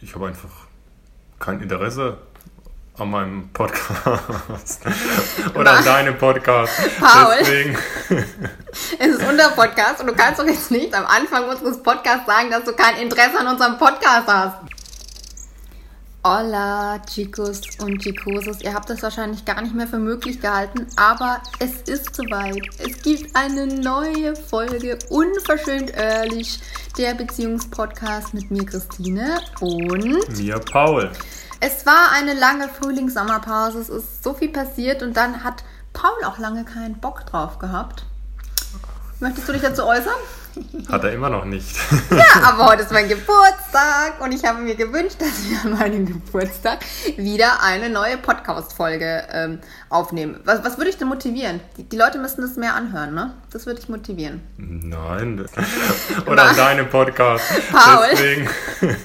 ich habe einfach kein Interesse an meinem Podcast oder an deinem Podcast. Paul. Deswegen, Es ist unser Podcast und du kannst doch jetzt nicht am Anfang unseres Podcasts sagen, dass du kein Interesse an unserem Podcast hast. Hola, Chicos und Chicoses. Ihr habt das wahrscheinlich gar nicht mehr für möglich gehalten, aber es ist soweit. Es gibt eine neue Folge Unverschönt Ehrlich, der Beziehungspodcast mit mir, Christine. Und mir Paul. es war eine lange Frühlings-Sommerpause. Es ist so viel passiert und dann hat Paul auch lange keinen Bock drauf gehabt. Möchtest du dich dazu äußern? Hat er immer noch nicht. Ja, aber heute ist mein Geburtstag und ich habe mir gewünscht, dass wir an meinem Geburtstag wieder eine neue Podcast-Folge ähm, aufnehmen. Was, was würde ich denn motivieren? Die, die Leute müssen das mehr anhören, ne? Das würde ich motivieren. Nein. Oder an deinem Podcast. Paul. Deswegen,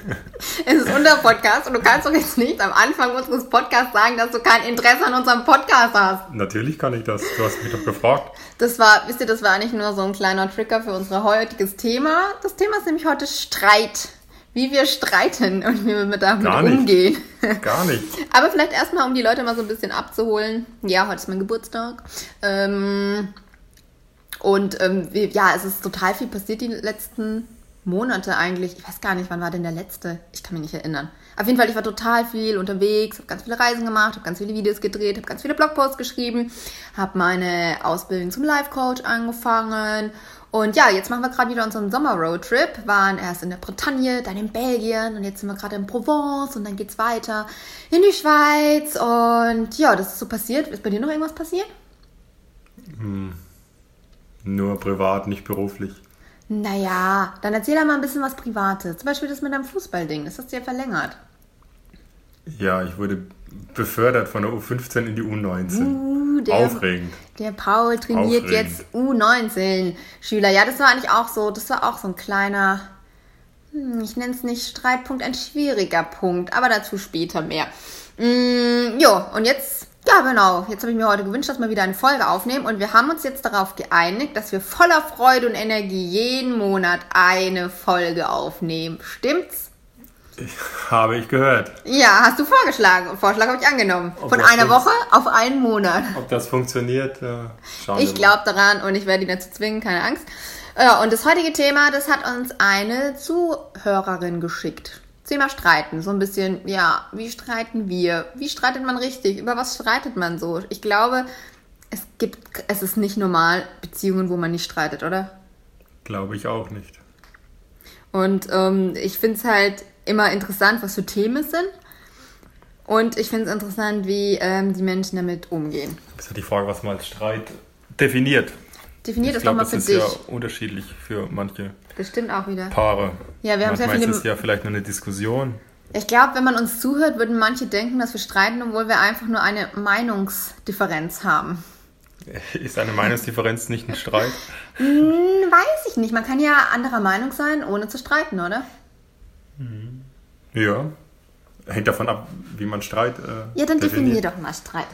Es ist unser Podcast und du kannst doch jetzt nicht am Anfang unseres Podcasts sagen, dass du kein Interesse an unserem Podcast hast. natürlich kann ich das. Du hast mich doch gefragt. Das war, wisst ihr, das war eigentlich nur so ein kleiner Trigger für unser heutiges Thema. Das Thema ist nämlich heute Streit. Wie wir streiten und wie wir mit damit Gar nicht. umgehen. Gar nicht. Aber vielleicht erstmal, um die Leute mal so ein bisschen abzuholen. Ja, heute ist mein Geburtstag. Ähm, und ähm, ja, es ist total viel passiert die letzten Monate eigentlich. Ich weiß gar nicht, wann war denn der letzte? Ich kann mich nicht erinnern. Auf jeden Fall, ich war total viel unterwegs, habe ganz viele Reisen gemacht, habe ganz viele Videos gedreht, habe ganz viele Blogposts geschrieben, habe meine Ausbildung zum Life Coach angefangen. Und ja, jetzt machen wir gerade wieder unseren Sommer-Roadtrip. Waren erst in der Bretagne, dann in Belgien und jetzt sind wir gerade in Provence und dann geht's weiter in die Schweiz. Und ja, das ist so passiert. Ist bei dir noch irgendwas passiert? Nur privat, nicht beruflich. Naja, dann erzähl doch mal ein bisschen was Privates. Zum Beispiel das mit deinem Fußballding. Das hast du ja verlängert. Ja, ich wurde befördert von der U15 in die U19. Uh, der, Aufregend. Der Paul trainiert Aufregend. jetzt U19-Schüler. Ja, das war eigentlich auch so, das war auch so ein kleiner, hm, ich nenne es nicht Streitpunkt, ein schwieriger Punkt, aber dazu später mehr. Mm, jo, und jetzt, ja genau, jetzt habe ich mir heute gewünscht, dass wir wieder eine Folge aufnehmen und wir haben uns jetzt darauf geeinigt, dass wir voller Freude und Energie jeden Monat eine Folge aufnehmen. Stimmt's? Habe ich gehört. Ja, hast du vorgeschlagen. Vorschlag habe ich angenommen. Ob Von einer Woche auf einen Monat. Ob das funktioniert, äh, schauen Ich wir mal. glaube daran und ich werde ihn dazu zwingen, keine Angst. Ja, und das heutige Thema, das hat uns eine Zuhörerin geschickt. Thema Streiten. So ein bisschen, ja, wie streiten wir? Wie streitet man richtig? Über was streitet man so? Ich glaube, es gibt, es ist nicht normal, Beziehungen, wo man nicht streitet, oder? Glaube ich auch nicht. Und ähm, ich finde es halt immer interessant, was für Themen es sind. Und ich finde es interessant, wie ähm, die Menschen damit umgehen. Das ist ja die Frage, was man als Streit definiert. Definier ich das doch mal das für ist dich. ja unterschiedlich für manche Das stimmt auch wieder. Paare. Ja, wir haben sehr Manchmal viele- ist es ja vielleicht nur eine Diskussion. Ich glaube, wenn man uns zuhört, würden manche denken, dass wir streiten, obwohl wir einfach nur eine Meinungsdifferenz haben. Ist eine Meinungsdifferenz nicht ein Streit? Hm, weiß ich nicht. Man kann ja anderer Meinung sein, ohne zu streiten, oder? Ja. Hängt davon ab, wie man Streit äh, Ja, dann definier definiert. doch mal Streit.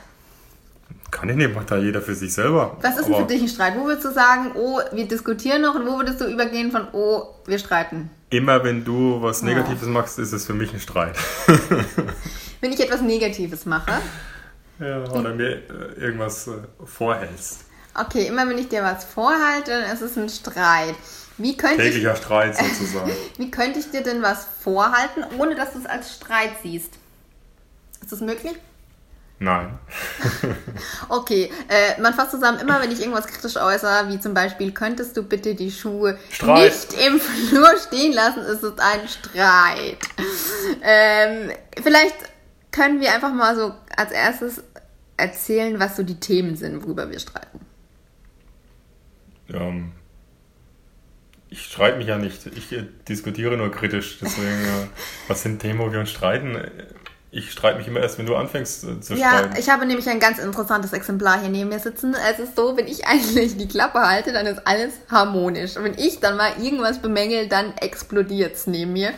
Kann ich nicht, macht da jeder für sich selber. Was ist denn für dich ein Streit? Wo würdest du sagen, oh, wir diskutieren noch und wo würdest du übergehen von, oh, wir streiten? Immer wenn du was Negatives machst, ist es für mich ein Streit. Wenn ich etwas Negatives mache, ja, oder mir äh, irgendwas äh, vorhältst. okay, immer wenn ich dir was vorhalte, dann ist es ein Streit. Wie könnte, ich, Täglicher Streit sozusagen. wie könnte ich dir denn was vorhalten, ohne dass du es als Streit siehst? Ist das möglich? Nein. Okay, äh, man fasst zusammen, immer wenn ich irgendwas kritisch äußere, wie zum Beispiel, könntest du bitte die Schuhe Streit. nicht im Flur stehen lassen, ist es ein Streit. Ähm, vielleicht können wir einfach mal so als erstes erzählen, was so die Themen sind, worüber wir streiten. Ähm, ich streite mich ja nicht. Ich diskutiere nur kritisch. Deswegen, äh, was sind Themen, wo wir uns streiten? Ich streite mich immer erst, wenn du anfängst äh, zu Ja, streiten. ich habe nämlich ein ganz interessantes Exemplar hier neben mir sitzen. Es ist so, wenn ich eigentlich die Klappe halte, dann ist alles harmonisch. Und wenn ich dann mal irgendwas bemängel, dann explodiert es neben mir.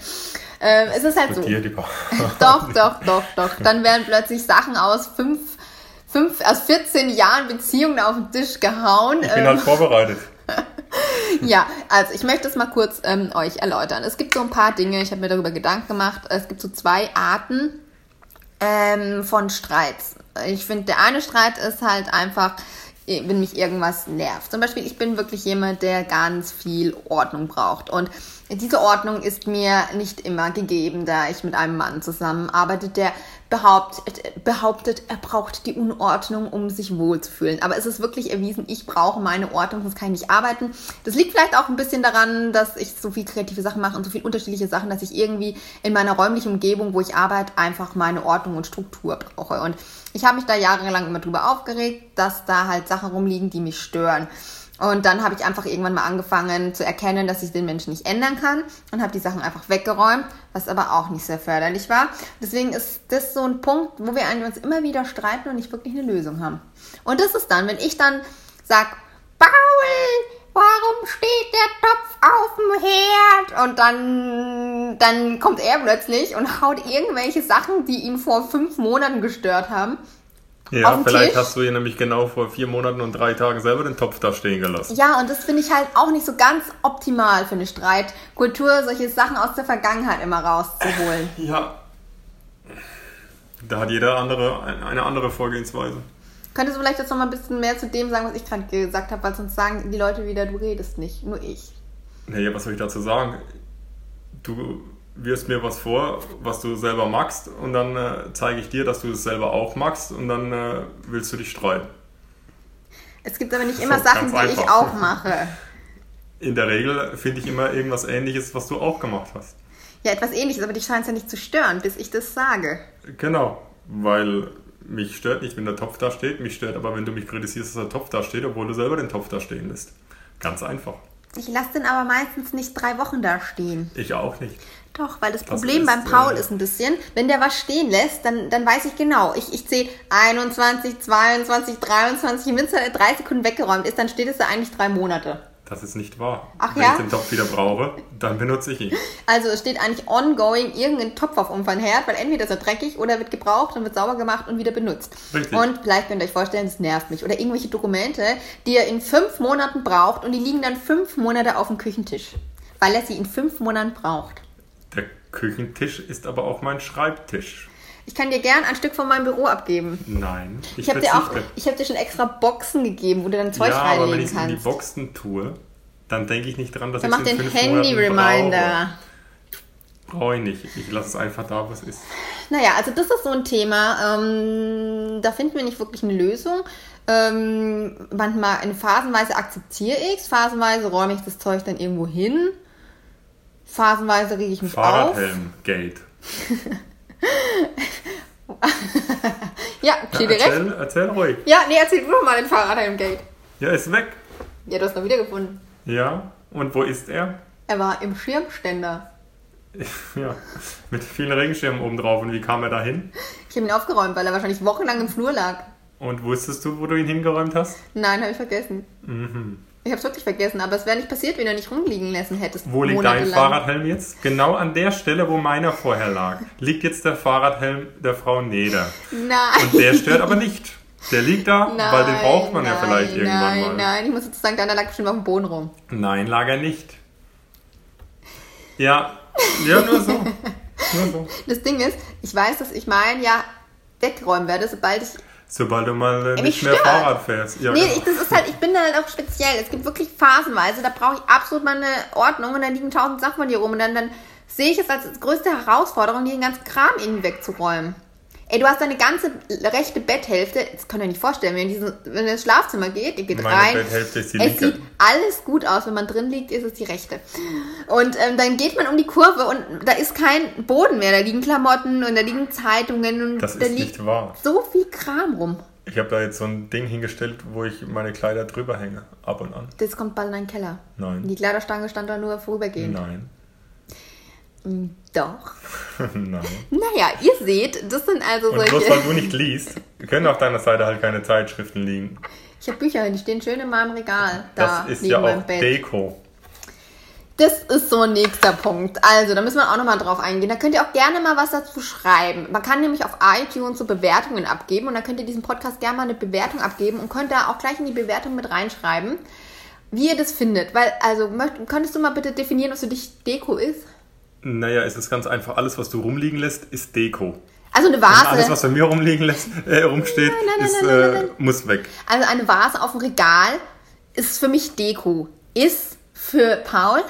Ähm, es ist halt so. Doch, doch, doch, doch. Dann werden plötzlich Sachen aus fünf, fünf, aus 14 Jahren Beziehungen auf den Tisch gehauen. Ich bin Ähm, halt vorbereitet. ja, also ich möchte es mal kurz ähm, euch erläutern. Es gibt so ein paar Dinge, ich habe mir darüber Gedanken gemacht. Es gibt so zwei Arten ähm, von Streits. Ich finde, der eine Streit ist halt einfach, wenn mich irgendwas nervt. Zum Beispiel, ich bin wirklich jemand, der ganz viel Ordnung braucht. Und diese Ordnung ist mir nicht immer gegeben, da ich mit einem Mann zusammenarbeite, der behauptet, behauptet, er braucht die Unordnung, um sich wohlzufühlen. Aber es ist wirklich erwiesen, ich brauche meine Ordnung, sonst kann ich nicht arbeiten. Das liegt vielleicht auch ein bisschen daran, dass ich so viel kreative Sachen mache und so viele unterschiedliche Sachen, dass ich irgendwie in meiner räumlichen Umgebung, wo ich arbeite, einfach meine Ordnung und Struktur brauche. Und ich habe mich da jahrelang immer drüber aufgeregt, dass da halt Sachen rumliegen, die mich stören. Und dann habe ich einfach irgendwann mal angefangen zu erkennen, dass ich den Menschen nicht ändern kann und habe die Sachen einfach weggeräumt, was aber auch nicht sehr förderlich war. Deswegen ist das so ein Punkt, wo wir uns immer wieder streiten und nicht wirklich eine Lösung haben. Und das ist dann, wenn ich dann sage, Paul, warum steht der Topf auf dem Herd? Und dann, dann kommt er plötzlich und haut irgendwelche Sachen, die ihn vor fünf Monaten gestört haben, ja, vielleicht Tisch. hast du hier nämlich genau vor vier Monaten und drei Tagen selber den Topf da stehen gelassen. Ja, und das finde ich halt auch nicht so ganz optimal für eine Streitkultur, solche Sachen aus der Vergangenheit immer rauszuholen. Ja. Da hat jeder andere eine andere Vorgehensweise. Könntest du vielleicht jetzt noch mal ein bisschen mehr zu dem sagen, was ich gerade gesagt habe, weil sonst sagen die Leute wieder, du redest nicht, nur ich. Naja, was soll ich dazu sagen? Du wirst mir was vor, was du selber magst und dann äh, zeige ich dir, dass du es selber auch magst und dann äh, willst du dich streiten. Es gibt aber nicht immer so, Sachen, die einfach. ich auch mache. In der Regel finde ich immer irgendwas ähnliches, was du auch gemacht hast. Ja, etwas ähnliches, aber dich scheint es ja nicht zu stören, bis ich das sage. Genau, weil mich stört nicht, wenn der Topf da steht, mich stört aber, wenn du mich kritisierst, dass der Topf da steht, obwohl du selber den Topf da stehen lässt. Ganz einfach. Ich lasse den aber meistens nicht drei Wochen da stehen. Ich auch nicht. Doch, weil das Problem das ist, beim Paul ist ein bisschen, wenn der was stehen lässt, dann, dann weiß ich genau. Ich, ich zähle 21, 22, 23, wenn es in drei Sekunden weggeräumt ist, dann steht es da eigentlich drei Monate. Das ist nicht wahr. Ach Wenn ja? ich den Topf wieder brauche, dann benutze ich ihn. Also es steht eigentlich ongoing irgendein Topf auf unserem Herd, weil entweder ist er dreckig oder wird gebraucht und wird sauber gemacht und wieder benutzt. Richtig. Und vielleicht könnt ihr euch vorstellen, das nervt mich. Oder irgendwelche Dokumente, die ihr in fünf Monaten braucht und die liegen dann fünf Monate auf dem Küchentisch. Weil er sie in fünf Monaten braucht. Küchentisch ist aber auch mein Schreibtisch. Ich kann dir gern ein Stück von meinem Büro abgeben. Nein. Ich, ich habe dir auch, ich habe dir schon extra Boxen gegeben, wo du dann Zeug ja, reinlegen aber wenn ich kannst. in die Boxen tue, dann denke ich nicht dran, dass dann ich mach den Handy-Reminder. Brauche ich nicht. Ich lasse es einfach da, was ist. Naja, also das ist so ein Thema. Ähm, da finden wir nicht wirklich eine Lösung. Ähm, manchmal in phasenweise akzeptiere ich es, phasenweise räume ich das Zeug dann irgendwo hin. Phasenweise rege ich mich Fahrradhelm auf. Gate. ja, okay, ja, erzähl, recht. erzähl ruhig. Ja, nee, erzähl du doch mal den Fahrradhelm Gate. Ja, ist weg. Ja, du hast ihn wiedergefunden. Ja, und wo ist er? Er war im Schirmständer. ja, mit vielen Regenschirmen oben drauf. Und wie kam er da hin? Ich habe ihn aufgeräumt, weil er wahrscheinlich wochenlang im Flur lag. Und wusstest du, wo du ihn hingeräumt hast? Nein, habe ich vergessen. Mhm. Ich habe es wirklich vergessen, aber es wäre nicht passiert, wenn du nicht rumliegen lassen hättest. Wo liegt dein Fahrradhelm jetzt? Genau an der Stelle, wo meiner vorher lag. Liegt jetzt der Fahrradhelm der Frau Neder. Nein. Und der stört aber nicht. Der liegt da, nein, weil den braucht man nein, ja vielleicht irgendwann nein, mal. Nein, nein, ich muss jetzt sagen, deiner lag bestimmt auf dem Boden rum. Nein, lag er nicht. Ja, ja, nur so. nur so. Das Ding ist, ich weiß, dass ich meinen ja wegräumen werde, sobald ich Sobald du mal äh, nicht mehr stört. Fahrrad fährst. Ja, nee, genau. ich, das ist halt, ich bin da halt auch speziell. Es gibt wirklich phasenweise, da brauche ich absolut mal eine Ordnung und dann liegen tausend Sachen von dir rum und dann, dann sehe ich es als größte Herausforderung, den ganzen Kram irgendwie wegzuräumen. Ey, du hast deine ganze rechte Betthälfte, das könnt ihr nicht vorstellen, wenn, diesen, wenn ihr ins Schlafzimmer geht, ihr geht Meine rein. Betthälfte ist die es linke. sieht alles gut aus, wenn man drin liegt, ist es die rechte. Und ähm, dann geht man um die Kurve und da ist kein Boden mehr, da liegen Klamotten und da liegen Zeitungen und das da ist liegt nicht wahr. so viel Kram rum. Ich habe da jetzt so ein Ding hingestellt, wo ich meine Kleider drüber hänge, ab und an. Das kommt bald in deinen Keller. Nein. Die Kleiderstange stand da nur vorübergehend. Nein. Doch. Nein. Naja, ihr seht, das sind also Und solche... bloß weil du nicht liest, können auf deiner Seite halt keine Zeitschriften liegen. Ich habe Bücher, die stehen schön in meinem Regal. Da das ist ja auch Deko. Das ist so ein nächster Punkt. Also, da müssen wir auch nochmal drauf eingehen. Da könnt ihr auch gerne mal was dazu schreiben. Man kann nämlich auf iTunes so Bewertungen abgeben und dann könnt ihr diesen Podcast gerne mal eine Bewertung abgeben und könnt da auch gleich in die Bewertung mit reinschreiben wie ihr das findet. Weil, also, möcht, könntest du mal bitte definieren, was für dich Deko ist? Naja, es ist ganz einfach. Alles, was du rumliegen lässt, ist Deko. Also eine Und Vase. alles, was bei mir rumliegen lässt, äh, rumsteht, Nein, nein, ist, nein, äh, nein, nein. muss weg. Also eine Vase auf dem Regal ist für mich Deko. Ist für Paul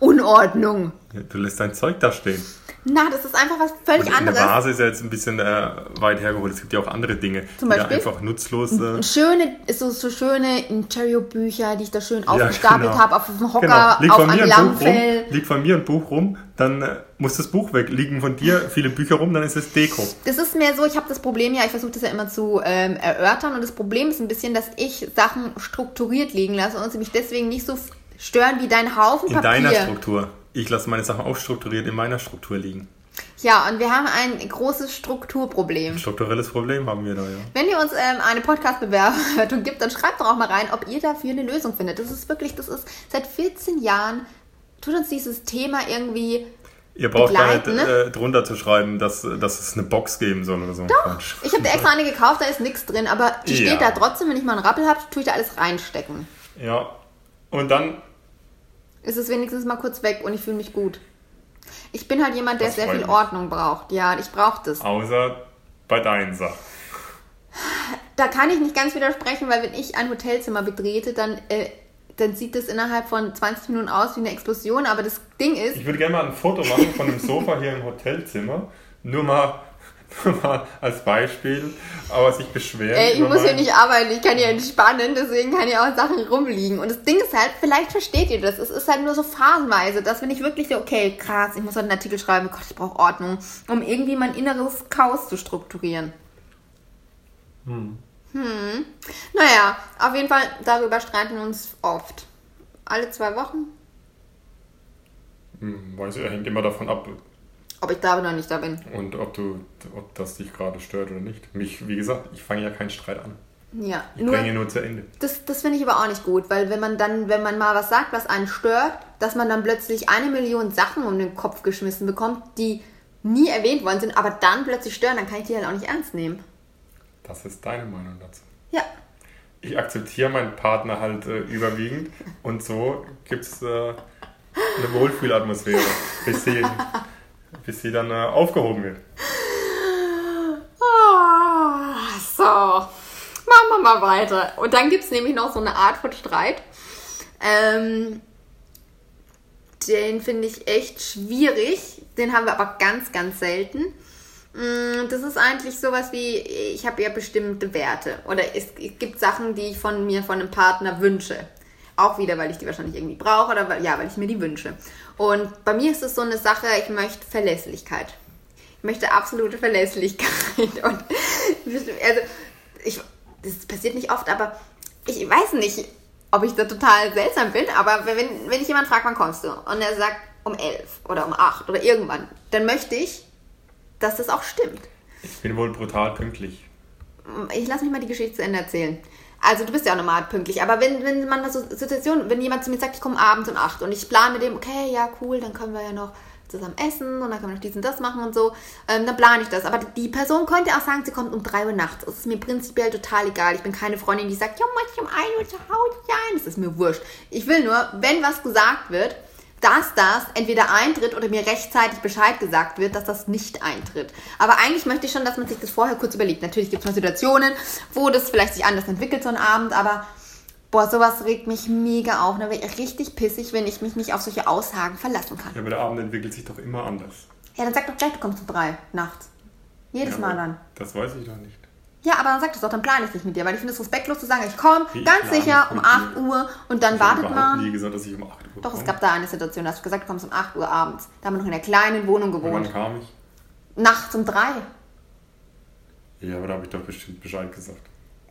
Unordnung. Ja, Du lässt dein Zeug da stehen. Na, das ist einfach was völlig Und eine anderes. Vase ist ja jetzt ein bisschen äh, weit hergeholt. Es gibt ja auch andere Dinge, Zum die da Beispiel? einfach nutzlos äh, Schöne, so, so schöne Interior-Bücher, die ich da schön aufgestapelt genau. habe auf dem Hocker, Genau. Liegt auf von, einem mir ein Buch rum, Lammfell. liegt von mir ein Buch rum, dann äh, muss das Buch weg. Liegen von dir viele Bücher rum, dann ist es Deko. Das ist mehr so, ich habe das Problem ja, ich versuche das ja immer zu ähm, erörtern und das Problem ist ein bisschen, dass ich Sachen strukturiert liegen lasse und sie mich deswegen nicht so stören wie dein Haufen In Papier. deiner Struktur. Ich lasse meine Sachen auch strukturiert in meiner Struktur liegen. Ja, und wir haben ein großes Strukturproblem. Ein strukturelles Problem haben wir da, ja. Wenn ihr uns ähm, eine Podcast-Bewertung gibt, dann schreibt doch auch mal rein, ob ihr dafür eine Lösung findet. Das ist wirklich, das ist seit 14 Jahren, tut uns dieses Thema irgendwie. Ihr braucht gar nicht ne? äh, drunter zu schreiben, dass, dass es eine Box geben soll oder so. ein Quatsch. Ich habe da extra eine gekauft, da ist nichts drin, aber die Ja. steht da trotzdem, wenn ich mal einen Rappel habe, tue ich da alles reinstecken. Ja. Und dann, Ist es wenigstens mal kurz weg und ich fühle mich gut. Ich bin halt jemand, der Das sehr viel mich. Ordnung braucht. Ja, ich brauche das. außer bei deinen Sachen. Da kann ich nicht ganz widersprechen, weil wenn ich ein Hotelzimmer betrete, dann, äh, dann sieht das innerhalb von 20 Minuten aus wie eine Explosion. Aber das Ding ist, Ich würde gerne mal ein Foto machen von dem Sofa hier im Hotelzimmer. Nur mal als Beispiel, aber sich beschweren. Ey, ich muss hier nicht arbeiten, ich kann hier entspannen, deswegen kann hier auch Sachen rumliegen. Und das Ding ist halt, vielleicht versteht ihr das, es ist halt nur so phasenweise, dass wenn ich wirklich so, okay, krass, ich muss heute einen Artikel schreiben, Gott, ich brauche Ordnung, um irgendwie mein inneres Chaos zu strukturieren. Hm. Naja, auf jeden Fall, darüber streiten wir uns oft. Alle zwei Wochen, Hm, weiß ich, hängt immer davon ab, ob ich da bin oder nicht da bin. und ob du, ob das dich gerade stört oder nicht. Mich, wie gesagt, ich fange ja keinen Streit an. Ja, Ich nur, bringe nur zu Ende. Das, das finde ich aber auch nicht gut, weil wenn man dann, wenn man mal was sagt, was einen stört, dass man dann plötzlich eine Million Sachen um den Kopf geschmissen bekommt, die nie erwähnt worden sind, aber dann plötzlich stören, dann kann ich die halt auch nicht ernst nehmen. Das ist deine Meinung dazu. Ja, Ich akzeptiere meinen Partner halt äh, überwiegend und so gibt es äh, eine Wohlfühlatmosphäre, bis sie, bis sie dann äh, aufgehoben wird. Ah, so, machen wir mal weiter. Und dann gibt es nämlich noch so eine Art von Streit. Ähm, den finde ich echt schwierig. Den haben wir aber ganz, ganz selten. Mm, Das ist eigentlich sowas wie, ich habe ja bestimmte Werte. Oder es gibt Sachen, die ich von mir, von einem Partner wünsche. Auch wieder, weil ich die wahrscheinlich irgendwie brauche oder weil, ja, weil ich mir die wünsche. Und bei mir ist es so eine Sache, ich möchte Verlässlichkeit. Ich möchte absolute Verlässlichkeit. Und also, ich, das passiert nicht oft, aber ich weiß nicht, ob ich da total seltsam bin, aber wenn, wenn ich jemand frage, wann kommst du? Und er sagt um elf oder um acht oder irgendwann, dann möchte ich, dass das auch stimmt. Ich bin wohl brutal pünktlich. Ich lasse mich mal die Geschichte zu Ende erzählen. Also du bist ja auch normal pünktlich, aber wenn, wenn man so Situationen, wenn jemand zu mir sagt, ich komme abends um 8 und ich plane mit dem, okay, ja cool, dann können wir ja noch zusammen essen und dann können wir noch dies und das machen und so, ähm, dann plane ich das. Aber die Person könnte auch sagen, sie kommt um 3 Uhr nachts. Das ist mir prinzipiell total egal. Ich bin keine Freundin, die sagt, ja, muss ich um 1 Uhr zu Hause sein. Das ist mir wurscht. Ich will nur, wenn was gesagt wird, dass das entweder eintritt oder mir rechtzeitig Bescheid gesagt wird, dass das nicht eintritt. Aber eigentlich möchte ich schon, dass man sich das vorher kurz überlegt. Natürlich gibt es mal Situationen, wo das vielleicht sich anders entwickelt so ein Abend, aber boah, sowas regt mich mega auf. Da wäre ich richtig pissig, wenn ich mich nicht auf solche Aussagen verlassen kann. Ja, aber der Abend entwickelt sich doch immer anders. Ja, dann sag doch gleich, du kommst um drei nachts. Jedes Ja, Mal dann. Das weiß ich doch nicht. Ja, aber dann sag das doch, dann plane ich nicht mit dir, weil ich finde es respektlos zu sagen, ich komme ganz sicher um mit 8 dir. Uhr und dann Ich habe wartet mal. nie gesagt, dass ich um 8 Uhr Doch, es gab da eine Situation, da hast du gesagt, du kommst um 8 Uhr abends. Da haben wir noch in einer kleinen Wohnung Und gewohnt. wann kam ich? Nachts um 3. Ja, aber da habe ich doch bestimmt Bescheid gesagt.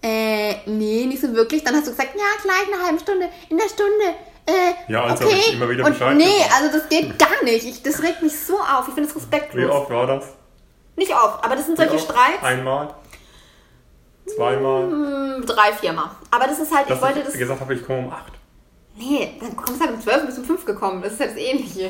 Äh, nee, nicht so wirklich. Dann hast du gesagt, ja, gleich eine halbe Stunde, in der Stunde. Äh, Ja, also okay. ich immer wieder Und Bescheid nee, gesagt. also das geht gar nicht. Ich, das regt mich so auf. Ich finde es Wie respektlos. oft war das? Nicht oft, aber das sind Wie solche oft? Streits. Einmal? Zweimal? Hm, drei, viermal. Aber das ist halt, Dass ich wollte ich das. gesagt habe, ich komme um 8. Nee, dann kommst du halt um 12 bis um 5 gekommen. Das ist halt das Ähnliche.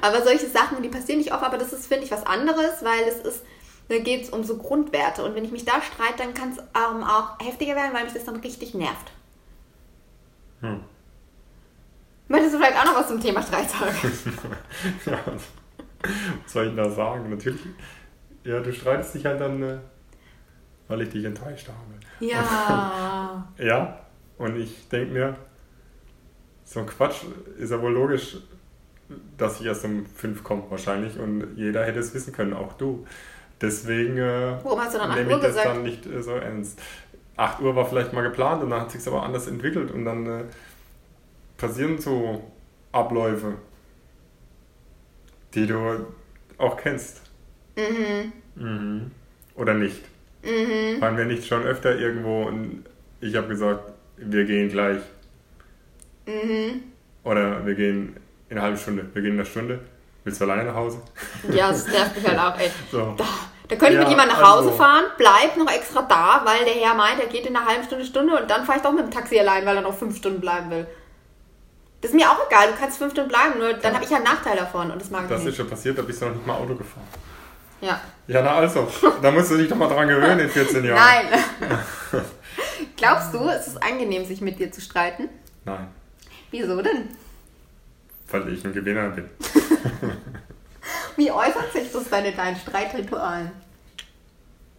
aber solche Sachen, die passieren nicht oft, aber das ist, finde ich, was anderes, weil es ist, da geht es um so Grundwerte. Und wenn ich mich da streite, dann kann es ähm, auch heftiger werden, weil mich das dann richtig nervt. Hm. Möchtest du vielleicht auch noch was zum Thema Streit sagen? ja, was soll ich da sagen? Natürlich, ja, du streitest dich halt dann, äh, weil ich dich enttäuscht habe. Ja. ja, und ich denke mir, so ein Quatsch ist ja wohl logisch, dass ich erst um fünf komme wahrscheinlich und jeder hätte es wissen können, auch du. Deswegen äh, Warum hast du dann 8 nehme ich das gesagt? dann nicht äh, so ernst. 8 Uhr war vielleicht mal geplant und dann hat sich aber anders entwickelt und dann äh, passieren so Abläufe, die du auch kennst. Mhm. Mhm. Oder nicht. Mhm. Waren wir nicht schon öfter irgendwo und ich habe gesagt, wir gehen gleich. Mhm. Oder wir gehen in einer halben Stunde. Wir gehen in einer Stunde. Willst du alleine nach Hause? Ja, das nervt mich halt auch, ey. So. Da, da könnte ich Ja, mit jemandem nach Hause also- fahren, bleib noch extra da, weil der Herr meint, er geht in einer halben Stunde, Stunde und dann fahre ich doch mit dem Taxi allein, weil er noch fünf Stunden bleiben will. Das ist mir auch egal, du kannst fünf Stunden bleiben, nur dann Ja. habe ich ja einen Nachteil davon und das mag ich Das ist nicht. schon passiert, da bist du noch nicht mal Auto gefahren. Ja. Ja, na also, da musst du dich doch mal dran gewöhnen in 14 Jahren. Nein. Glaubst du, es ist angenehm, sich mit dir zu streiten? Nein, Wieso denn? weil ich ein Gewinner bin. Wie äußert sich das dann in deinen Streitritualen?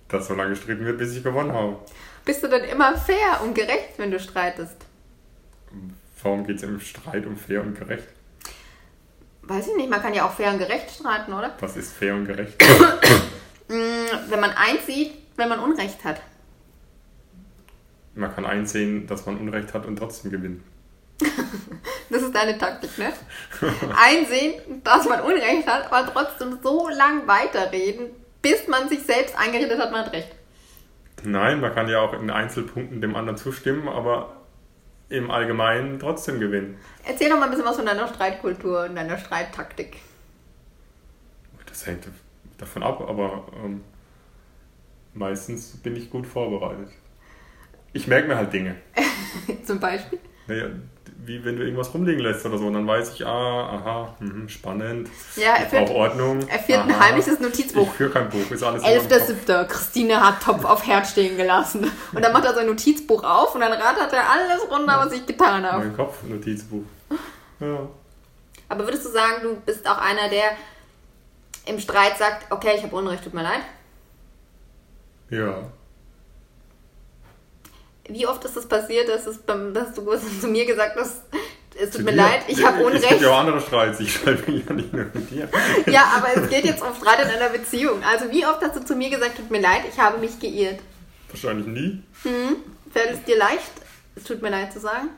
Dass so lange gestritten wird, bis ich gewonnen habe. Bist du dann immer fair und gerecht, wenn du streitest? Warum geht es im Streit um fair und gerecht? Weiß ich nicht, man kann ja auch fair und gerecht streiten, oder? Was ist fair und gerecht? Mm, Wenn man einsieht, wenn man Unrecht hat. Man kann einsehen, dass man Unrecht hat und trotzdem gewinnen. Das ist deine Taktik, ne? Einsehen, dass man Unrecht hat, aber trotzdem so lang weiterreden, bis man sich selbst eingeredet hat, man hat recht. Nein, man kann ja auch in Einzelpunkten dem anderen zustimmen, aber im Allgemeinen trotzdem gewinnen. Erzähl doch mal ein bisschen was von deiner Streitkultur und deiner Streittaktik. Das hängt davon ab, aber ähm, meistens bin ich gut vorbereitet. Ich merke mir halt Dinge. Zum Beispiel. Naja, wie wenn du irgendwas rumliegen lässt oder so, und dann weiß ich, ah, aha, mhm, spannend. Ja, er ich führt, Ordnung. er führt ein aha. heimliches Ich Notizbuch. führe kein Buch, ist alles in meinem Kopf. 11.7. Christine hat Topf auf Herd stehen gelassen. Und dann macht er sein Notizbuch auf und dann rattert er alles runter, was ich getan habe. Mein Kopf, Notizbuch. Ja. Aber würdest du sagen, du bist auch einer, der im Streit sagt, okay, ich habe Unrecht, tut mir leid? Ja. Wie oft ist das passiert, dass, es dass du zu mir gesagt hast, es tut mir dir. leid, ich habe Es gibt Unrecht? ja auch andere Streits, ich schreibe ja nicht nur mit dir. Ja, aber es geht jetzt um Streit in einer Beziehung. Also wie oft hast du zu mir gesagt, tut mir leid, ich habe mich geirrt? Wahrscheinlich nie. Fällt es dir leicht, es tut mir leid zu sagen?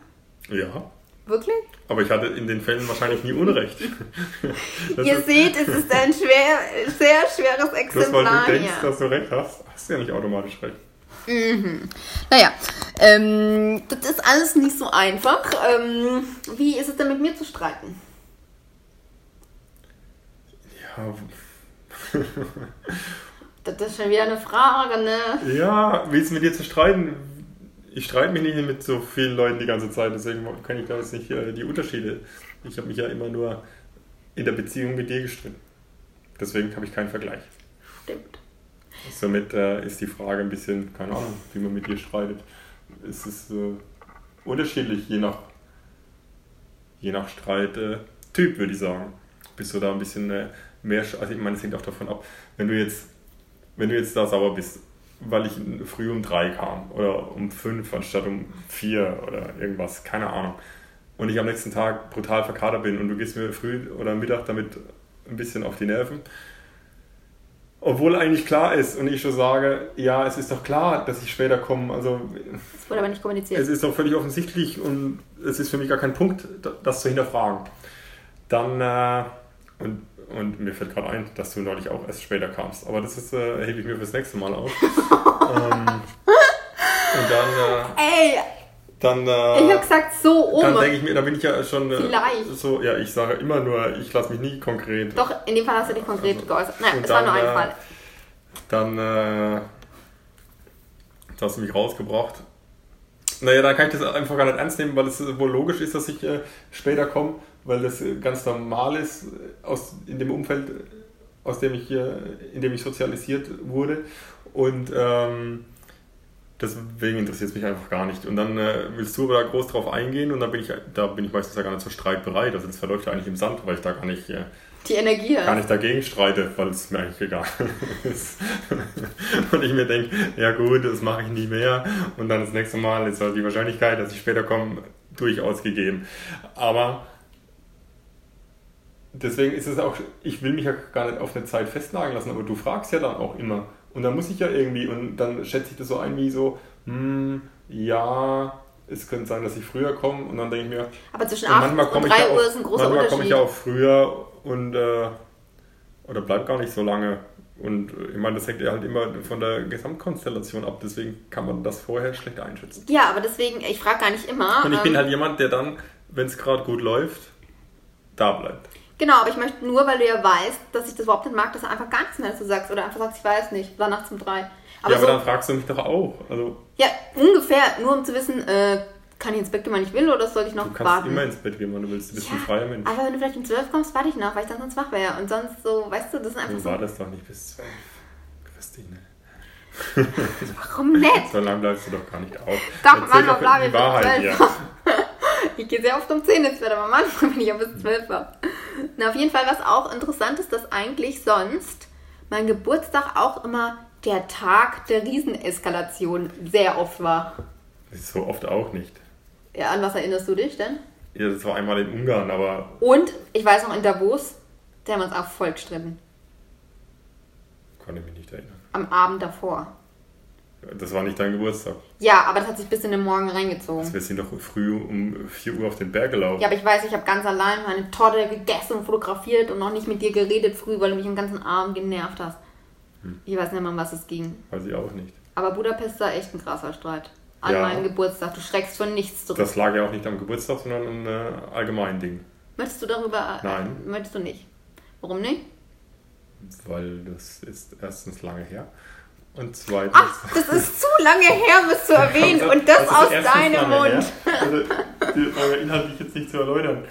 Ja. Wirklich? Aber ich hatte in den Fällen wahrscheinlich nie Unrecht. Ihr seht, es ist ein schwer, sehr schweres Bloß weil Exemplar du denkst, dass du recht hast, hast du ja nicht automatisch recht. Naja, ähm, das ist alles nicht so einfach. Ähm, wie ist es denn mit mir zu streiten? Ja, Das ist schon wieder eine Frage, ne? ja wie ist es mit dir zu streiten? Ich streite mich nicht mit so vielen Leuten die ganze Zeit, deswegen kann ich da jetzt nicht äh, die Unterschiede. Ich habe mich ja immer nur in der Beziehung mit dir gestritten. Deswegen habe ich keinen Vergleich. Stimmt. Somit äh, ist die Frage ein bisschen, keine Ahnung, wie man mit dir streitet. Es ist äh, unterschiedlich, je nach, je nach Streittyp, würde ich sagen. Bist du da ein bisschen äh, mehr, also ich meine, es hängt auch davon ab, wenn du jetzt, wenn du jetzt da sauer bist, weil ich früh um drei kam oder um fünf anstatt um vier oder irgendwas, keine Ahnung. Und ich am nächsten Tag brutal verkatert bin und du gehst mir früh oder Mittag damit ein bisschen auf die Nerven, obwohl eigentlich klar ist und ich schon sage, ja, es ist doch klar, dass ich später komme. Also Das wurde aber nicht kommuniziert. es ist doch völlig offensichtlich und es ist für mich gar kein Punkt, da- das zu hinterfragen. Dann, äh, und, und mir fällt gerade ein, dass du neulich auch erst später kamst. Aber das ist, äh, hebe ich mir fürs nächste Mal auf. ähm, und dann, äh, Ey, dann, ich äh, habe gesagt, so um. dann denke ich mir, da bin ich ja schon äh, Vielleicht. so, ja, ich sage immer nur, ich lasse mich nie konkret Doch, in dem Fall hast du dich konkret geäußert. Nein, und es war nur ein äh, Fall. Dann äh, hast du mich rausgebracht. Naja, dann kann ich das einfach gar nicht ernst nehmen, weil es wohl logisch ist, dass ich äh, später komme, weil das äh, ganz normal ist äh, aus, in dem Umfeld, aus dem ich, in dem ich sozialisiert wurde. Und ähm, Deswegen interessiert es mich einfach gar nicht. Und dann äh, willst du aber da groß drauf eingehen und dann bin ich, da bin ich meistens ja gar nicht so streitbereit. Also das verläuft ja eigentlich im Sand, weil ich da gar nicht, äh, Die Energie gar nicht dagegen streite, weil es mir eigentlich egal ist. und ich mir denke, ja gut, das mache ich nie mehr. Und dann das nächste Mal ist halt die Wahrscheinlichkeit, dass ich später komme, durchaus gegeben. Aber deswegen ist es auch, ich will mich ja gar nicht auf eine Zeit festnageln lassen, aber du fragst ja dann auch immer. Und dann muss ich ja irgendwie, und dann schätze ich das so ein wie so, hm, ja, es könnte sein, dass ich früher komme. Und dann denke ich mir, Aber zwischen und 8 manchmal und komme 3 ich ja Uhr auch, ist ein großer manchmal komme Unterschied. ich ja auch früher und äh, oder bleib gar nicht so lange. Und ich meine, das hängt ja halt immer von der Gesamtkonstellation ab, deswegen kann man das vorher schlecht einschätzen. Ja, aber deswegen, ich frage gar nicht immer. Und ich bin ähm, halt jemand, der dann, wenn es gerade gut läuft, da bleibt. Genau, aber ich möchte nur, weil du ja weißt, dass ich das überhaupt nicht mag, dass du einfach gar nichts mehr dazu sagst oder einfach sagst, ich weiß nicht, oder nachts um drei. Aber, ja, so, aber dann fragst du mich doch auch. Also, ja, ungefähr, nur um zu wissen, äh, kann ich ins Bett gehen, wann ich will, oder soll ich noch du kannst warten? immer ins Bett gehen, wann du willst. Du bist ja, ein freier Mensch. aber wenn du vielleicht um 12 kommst, warte ich noch, weil ich dann sonst wach wäre. Und sonst so, weißt du, das ist einfach Du so, wartest doch nicht bis zwölf, Christine. warum nicht? So lange bleibst du doch gar nicht auf. Doch, Erzähl manchmal doch bleibe ich bis Wahrheit 12 hier. Ich gehe sehr oft um 10 ins Bett, aber manchmal bin ich auch bis 12 wach. Na, auf jeden Fall, was auch interessant ist, dass eigentlich sonst mein Geburtstag auch immer der Tag der Rieseneskalation sehr oft war. So oft auch nicht. Ja, an was erinnerst du dich denn? Ja, das war einmal in Ungarn, aber Und, ich weiß noch, in Davos, da haben wir uns auch voll gestritten. konnte mich nicht erinnern. Am Abend davor. Das war nicht dein Geburtstag. Ja, aber das hat sich bis in den Morgen reingezogen. Wir sind doch früh um 4 Uhr auf den Berg gelaufen. Ja, aber ich weiß, ich habe ganz allein meine Torte gegessen und fotografiert und noch nicht mit dir geredet früh, weil du mich den ganzen Abend genervt hast. Ich weiß nicht mehr, um was es ging. Weiß ich auch nicht. Aber Budapest war echt ein krasser Streit. An Ja. meinem Geburtstag. Du schreckst von nichts zurück. Das lag ja auch nicht am Geburtstag, sondern ein äh, allgemein Ding. Möchtest du darüber? Nein. Möchtest du nicht? Warum nicht? Weil das ist erstens lange her. Und zweitens. Ach, das ist zu lange her, um es zu erwähnen. Und das, ist aus deinem Mund. Also, die Frage inhaltlich jetzt nicht zu erläutern.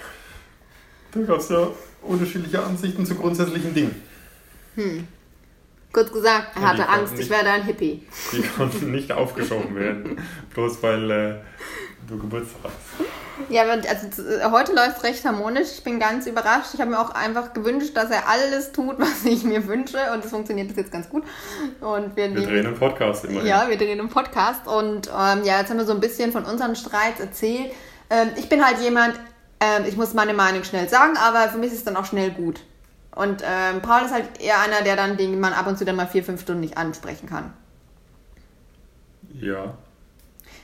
Da gab es ja unterschiedliche Ansichten zu grundsätzlichen Dingen. Kurz gesagt, er hatte Angst, ich nicht- werde ein Hippie. Die konnten nicht aufgeschoben werden. Bloß weil äh, du Geburtstag hast. Ja, also, z- heute läuft es recht harmonisch. Ich bin ganz überrascht. Ich habe mir auch einfach gewünscht, dass er alles tut, was ich mir wünsche. Und es funktioniert bis jetzt ganz gut. Und wir, Wir drehen einen Podcast immerhin. Ja, wir drehen einen Podcast und ähm, ja, jetzt haben wir so ein bisschen von unseren Streits erzählt. Ähm, ich bin halt jemand, ähm, ich muss meine Meinung schnell sagen, aber für mich ist es dann auch schnell gut. Und ähm, Paul ist halt eher einer, der dann, den man ab und zu dann mal vier, fünf Stunden nicht ansprechen kann. ja.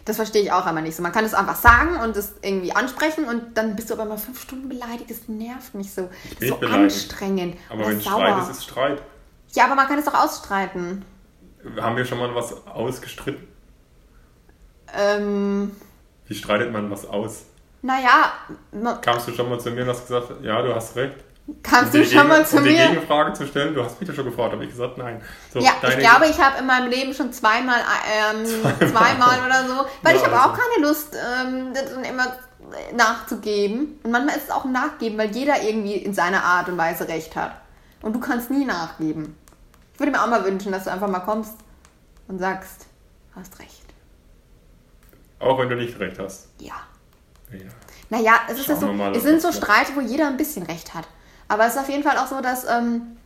Das verstehe ich auch einmal nicht so. Man kann es einfach sagen und es irgendwie ansprechen und dann bist du aber mal fünf Stunden beleidigt. Das nervt mich so. Das bin ist so beleidigt. anstrengend. Aber wenn sauer. Streit ist, ist Streit. Ja, aber man kann es doch ausstreiten. Haben wir schon mal was ausgestritten? Ähm, Wie streitet man was aus? naja, Kamst du schon mal zu mir und hast gesagt, ja, du hast recht? Kannst Um du die schon mal zu um die mir... Gegenfrage zu stellen, du hast mich ja schon gefragt, habe ich gesagt, nein. So, Ja, ich glaube, ich habe in meinem Leben schon zweimal, ähm, zweimal oder so, weil Ja, ich habe also. auch keine Lust, ähm, das immer nachzugeben. Und manchmal ist es auch ein Nachgeben, weil jeder irgendwie in seiner Art und Weise Recht hat. Und du kannst nie nachgeben. Ich würde mir auch mal wünschen, dass du einfach mal kommst und sagst, hast recht. Auch wenn du nicht recht hast. Ja. Ja. Naja, es, ist Schauen so, es sind so das. Streite, wo jeder ein bisschen Recht hat. Aber es ist auf jeden Fall auch so, dass ähm,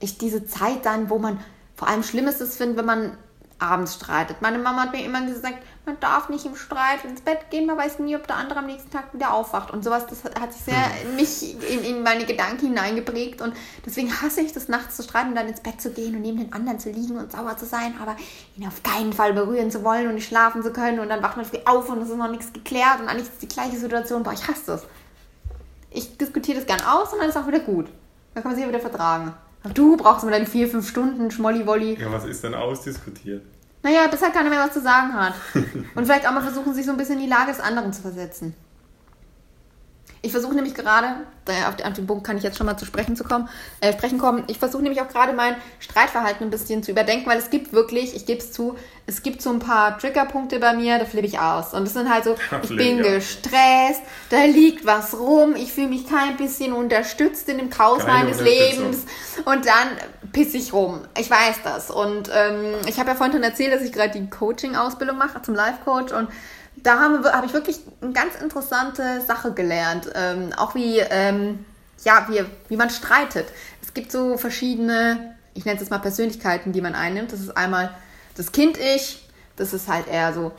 ich diese Zeit dann, wo man, vor allem schlimm ist es, finde, wenn man abends streitet. Meine Mama hat mir immer gesagt, man darf nicht im Streit ins Bett gehen, man weiß nie, ob der andere am nächsten Tag wieder aufwacht. Und sowas, das hat sich sehr Hm. in mich, in, in meine Gedanken hineingeprägt. Und deswegen hasse ich das, nachts zu streiten und dann ins Bett zu gehen und neben den anderen zu liegen und sauer zu sein, aber ihn auf keinen Fall berühren zu wollen und nicht schlafen zu können. Und dann wacht man früh auf und es ist noch nichts geklärt und eigentlich ist die gleiche Situation. Boah, ich hasse das. Ich diskutiere das gern aus und dann ist auch wieder gut. Dann kann man sich ja wieder vertragen. Aber du brauchst immer deine vier, fünf Stunden Schmolli-Wolli. ja, was ist denn ausdiskutiert? Naja, bis halt keiner mehr was zu sagen hat. Und vielleicht auch mal versuchen, sich so ein bisschen in die Lage des anderen zu versetzen. Ich versuche nämlich gerade, auf den, auf den Punkt kann ich jetzt schon mal zu sprechen zu kommen, äh, sprechen kommen. Ich versuche nämlich auch gerade mein Streitverhalten ein bisschen zu überdenken, weil es gibt wirklich, ich gebe es zu, es gibt so ein paar Triggerpunkte bei mir, da flippe ich aus. Und das sind halt so, ich bin ich gestresst, da liegt was rum, ich fühle mich kein bisschen unterstützt in dem Chaos Keine meines. Lebens. Und dann pissig rum. Ich weiß das. Und ähm, ich habe ja vorhin schon erzählt, dass ich gerade die Coaching-Ausbildung mache zum Life-Coach und da habe hab ich wirklich eine ganz interessante Sache gelernt. Ähm, auch wie, ähm, ja, wie, wie man streitet. Es gibt so verschiedene, ich nenne es jetzt mal Persönlichkeiten, die man einnimmt. Das ist einmal das Kind-Ich, das ist halt eher so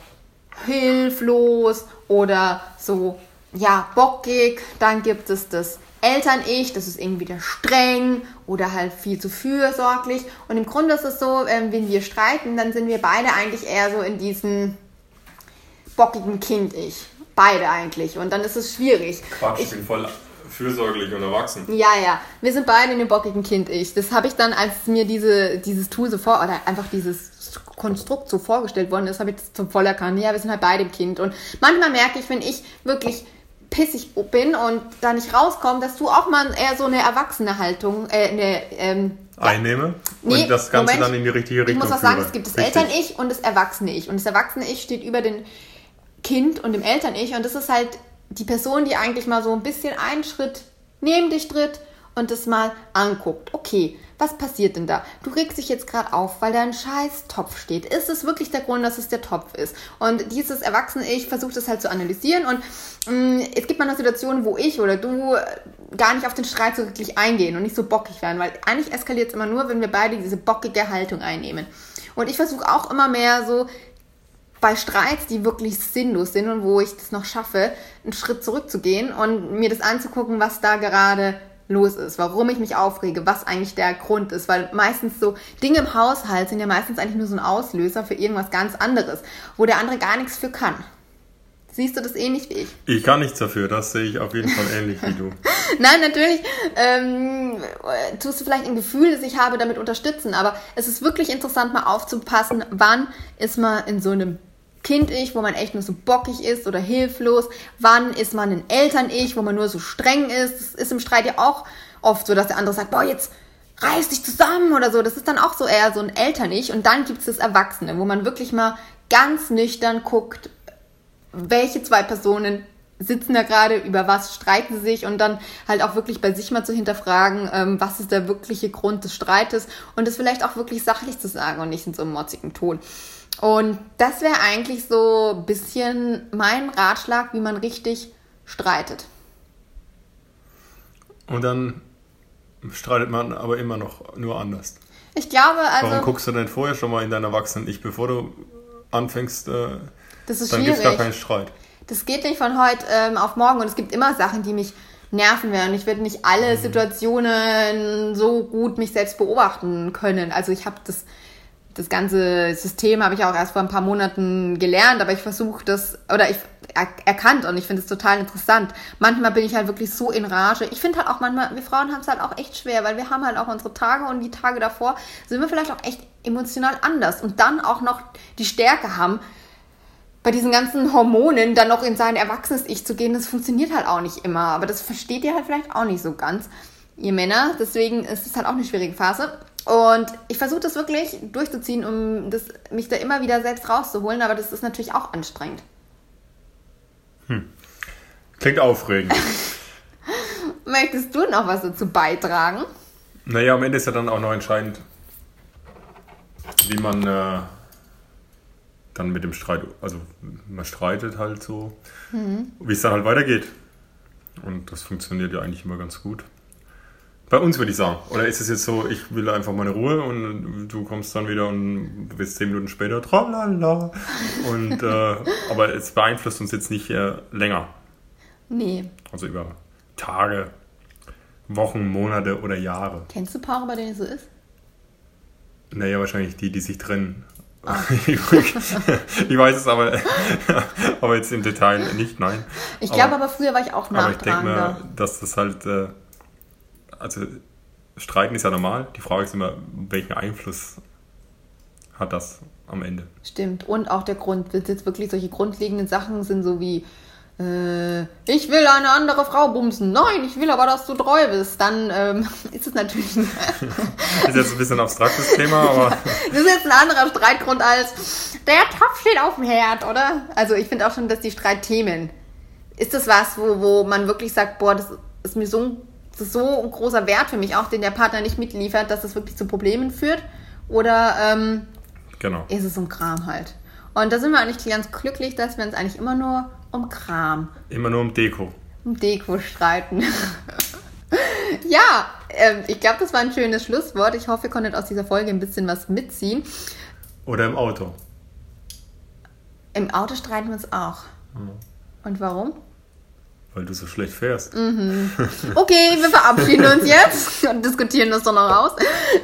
hilflos oder so, ja, bockig. Dann gibt es das Eltern-Ich, das ist irgendwie der streng oder halt viel zu fürsorglich. Und im Grunde ist es so, ähm, wenn wir streiten, dann sind wir beide eigentlich eher so in diesem bockigen Kind-Ich. Beide eigentlich. Und dann ist es schwierig. Quatsch, ich bin voll fürsorglich und erwachsen. Ja, ja. Wir sind beide in dem bockigen Kind-Ich. Das habe ich dann, als mir diese, dieses Tool so vor, oder einfach dieses Konstrukt so vorgestellt worden ist, habe ich das zum voll erkannt. Ja, wir sind halt beide im Kind. Und manchmal merke ich, wenn ich wirklich pissig bin und da nicht rauskomme, dass du auch mal eher so eine erwachsene Haltung, äh, eine, ähm, einnehme nee, und das Ganze Moment, dann in die richtige Richtung Ich muss auch sagen, es gibt das Eltern-Ich und das Erwachsene-Ich. Und das Erwachsene-Ich steht über den Kind und dem Eltern-Ich. Und das ist halt die Person, die eigentlich mal so ein bisschen einen Schritt neben dich tritt und das mal anguckt. Okay, was passiert denn da? Du regst dich jetzt gerade auf, weil da ein scheiß Topf steht. Ist es wirklich der Grund, dass es der Topf ist? Und dieses erwachsene Ich versucht das halt zu analysieren und mh, mm, es gibt mal eine Situation, wo ich oder du gar nicht auf den Streit so wirklich eingehen und nicht so bockig werden, weil eigentlich eskaliert es immer nur, wenn wir beide diese bockige Haltung einnehmen. Und ich versuche auch immer mehr so bei Streits, die wirklich sinnlos sind und wo ich das noch schaffe, einen Schritt zurückzugehen und mir das anzugucken, was da gerade los ist, warum ich mich aufrege, was eigentlich der Grund ist, weil meistens so Dinge im Haushalt sind ja meistens eigentlich nur so ein Auslöser für irgendwas ganz anderes, wo der andere gar nichts für kann. Siehst du das ähnlich wie ich? Ich kann nichts dafür, das sehe ich auf jeden Fall ähnlich wie du. Nein, natürlich ähm, tust du vielleicht ein Gefühl, das ich habe, damit unterstützen, aber es ist wirklich interessant, mal aufzupassen, wann ist man in so einem Kind-Ich, wo man echt nur so bockig ist oder hilflos? Wann ist man ein Eltern-Ich, wo man nur so streng ist? Das ist im Streit ja auch oft so, dass der andere sagt, boah, jetzt reiß dich zusammen oder so. Das ist dann auch so eher so ein Eltern-Ich. Und dann gibt es das Erwachsene, wo man wirklich mal ganz nüchtern guckt, welche zwei Personen sitzen da gerade, über was streiten sie sich und dann halt auch wirklich bei sich mal zu hinterfragen, ähm, was ist der wirkliche Grund des Streites und es vielleicht auch wirklich sachlich zu sagen und nicht in so einem motzigen Ton. Und das wäre eigentlich so ein bisschen mein Ratschlag, wie man richtig streitet. Und dann streitet man aber immer noch nur anders. Ich glaube, also. Warum guckst du denn vorher schon mal in dein Erwachsenen-Ich, bevor du anfängst? Äh, das ist dann gibt es gar keinen Streit. Das geht nicht von heute ähm, auf morgen und es gibt immer Sachen, die mich nerven werden. Ich werde nicht alle mhm. Situationen so gut mich selbst beobachten können. Also ich habe das das ganze System habe ich auch erst vor ein paar Monaten gelernt, aber ich versuche das, oder ich er, erkannt und ich finde es total interessant. Manchmal bin ich halt wirklich so in Rage. Ich finde halt auch manchmal, wir Frauen haben es halt auch echt schwer, weil wir haben halt auch unsere Tage und die Tage davor sind wir vielleicht auch echt emotional anders und dann auch noch die Stärke haben, bei diesen ganzen Hormonen dann noch in sein erwachsenes Ich zu gehen, das funktioniert halt auch nicht immer. Aber das versteht ihr halt vielleicht auch nicht so ganz, ihr Männer. Deswegen ist es halt auch eine schwierige Phase. Und ich versuche das wirklich durchzuziehen, um das, mich da immer wieder selbst rauszuholen, aber das ist natürlich auch anstrengend. Hm. Klingt aufregend. Möchtest du noch was dazu beitragen? Naja, am Ende ist ja dann auch noch entscheidend, wie man äh, dann mit dem Streit, also man streitet halt so, mhm. wie es dann halt weitergeht. Und das funktioniert ja eigentlich immer ganz gut. Bei uns würde ich sagen. Oder ist es jetzt so, ich will einfach meine Ruhe und du kommst dann wieder und du bist zehn Minuten später, tralala. Und, äh, aber es beeinflusst uns jetzt nicht äh, länger. Nee. Also über Tage, Wochen, Monate oder Jahre. Kennst du Paare, bei denen es so ist? Naja, wahrscheinlich die, die sich trennen. Ah. ich weiß es aber, aber jetzt im Detail nicht, nein. Ich glaube aber, früher war ich auch nachtragender. Aber ich denke mir, dass das halt... Äh, also streiten ist ja normal. Die Frage ist immer, welchen Einfluss hat das am Ende? Stimmt. Und auch der Grund, wenn es jetzt wirklich solche grundlegenden Sachen sind, so wie äh, ich will eine andere Frau bumsen. Nein, ich will aber, dass du treu bist. Dann ähm, ist es natürlich ein ist jetzt ein bisschen ein abstraktes Thema, aber. das ist jetzt ein anderer Streitgrund als der Topf steht auf dem Herd, oder? Also ich finde auch schon, dass die Streitthemen. Ist das was, wo, wo man wirklich sagt, boah, das ist mir so ein so ein großer Wert für mich auch, den der Partner nicht mitliefert, dass es wirklich zu Problemen führt? Oder ähm, Genau. ist es um Kram halt? Und da sind wir eigentlich ganz glücklich, dass wir uns eigentlich immer nur um Kram, Immer nur um Deko. um Deko streiten. ja, ähm, ich glaube, das war ein schönes Schlusswort. Ich hoffe, ihr konntet aus dieser Folge ein bisschen was mitziehen. Oder im Auto. Im Auto streiten wir uns auch. Und warum? Weil du so schlecht fährst. Okay, wir verabschieden uns jetzt und diskutieren das doch noch aus.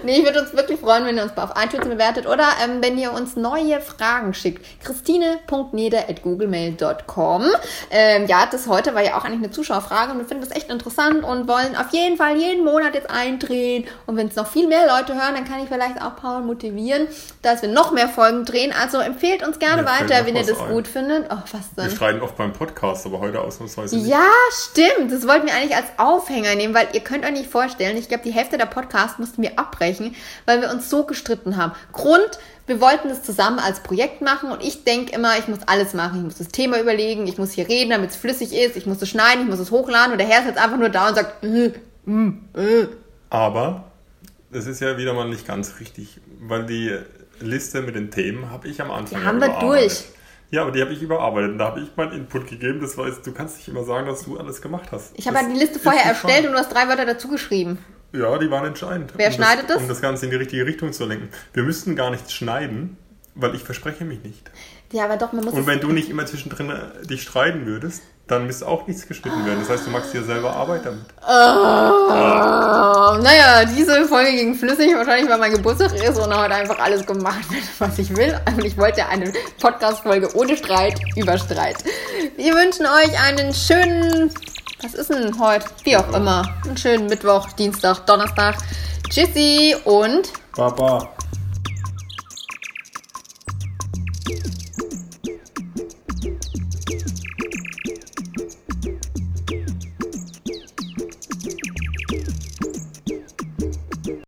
Nee, ich würde uns wirklich freuen, wenn ihr uns auf iTunes bewertet oder ähm, wenn ihr uns neue Fragen schickt. christine.neder.googlemail.com ähm, Ja, das heute war ja auch eigentlich eine Zuschauerfrage und wir finden das echt interessant und wollen auf jeden Fall jeden Monat jetzt eindrehen. Und wenn es noch viel mehr Leute hören, dann kann ich vielleicht auch Paul motivieren, dass wir noch mehr Folgen drehen. Also empfehlt uns gerne fällt weiter, wenn ihr das ein. gut findet. Oh, was Wir denn? streiten oft beim Podcast, aber heute ausnahmsweise nicht. Ja, stimmt. Das wollten wir eigentlich als Aufhänger nehmen, weil ihr könnt euch nicht vorstellen, ich glaube, die Hälfte der Podcasts mussten wir abbrechen, weil wir uns so gestritten haben. Grund, wir wollten es zusammen als Projekt machen und ich denke immer, ich muss alles machen. Ich muss das Thema überlegen, ich muss hier reden, damit es flüssig ist, ich muss es schneiden, ich muss es hochladen und der Herr ist jetzt einfach nur da und sagt, äh, mm, äh. Aber es ist ja wieder mal nicht ganz richtig, weil die Liste mit den Themen habe ich am Anfang Die haben wir durch. Ja, aber die habe ich überarbeitet und da habe ich meinen Input gegeben. Das heißt, du kannst nicht immer sagen, dass du alles gemacht hast. Ich habe Das ja die Liste ist vorher erstellt und du hast drei Wörter dazu geschrieben. Ja, die waren entscheidend. Wer um schneidet das? Um das Ganze in die richtige Richtung zu lenken. Wir müssten gar nichts schneiden, weil ich verspreche mich nicht. Ja, aber doch, man muss Und wenn du nicht immer zwischendrin äh, dich streiten würdest, dann müsste auch nichts geschnitten werden. Das heißt, du machst dir selber Arbeit damit. Oh, naja, diese Folge ging flüssig, wahrscheinlich weil mein Geburtstag ist und heute einfach alles gemacht wird, was ich will. Und ich wollte eine Podcast-Folge ohne Streit über Streit. Wir wünschen euch einen schönen, was ist denn heute? Wie auch immer. Einen schönen Mittwoch, Dienstag, Donnerstag. Tschüssi und Baba.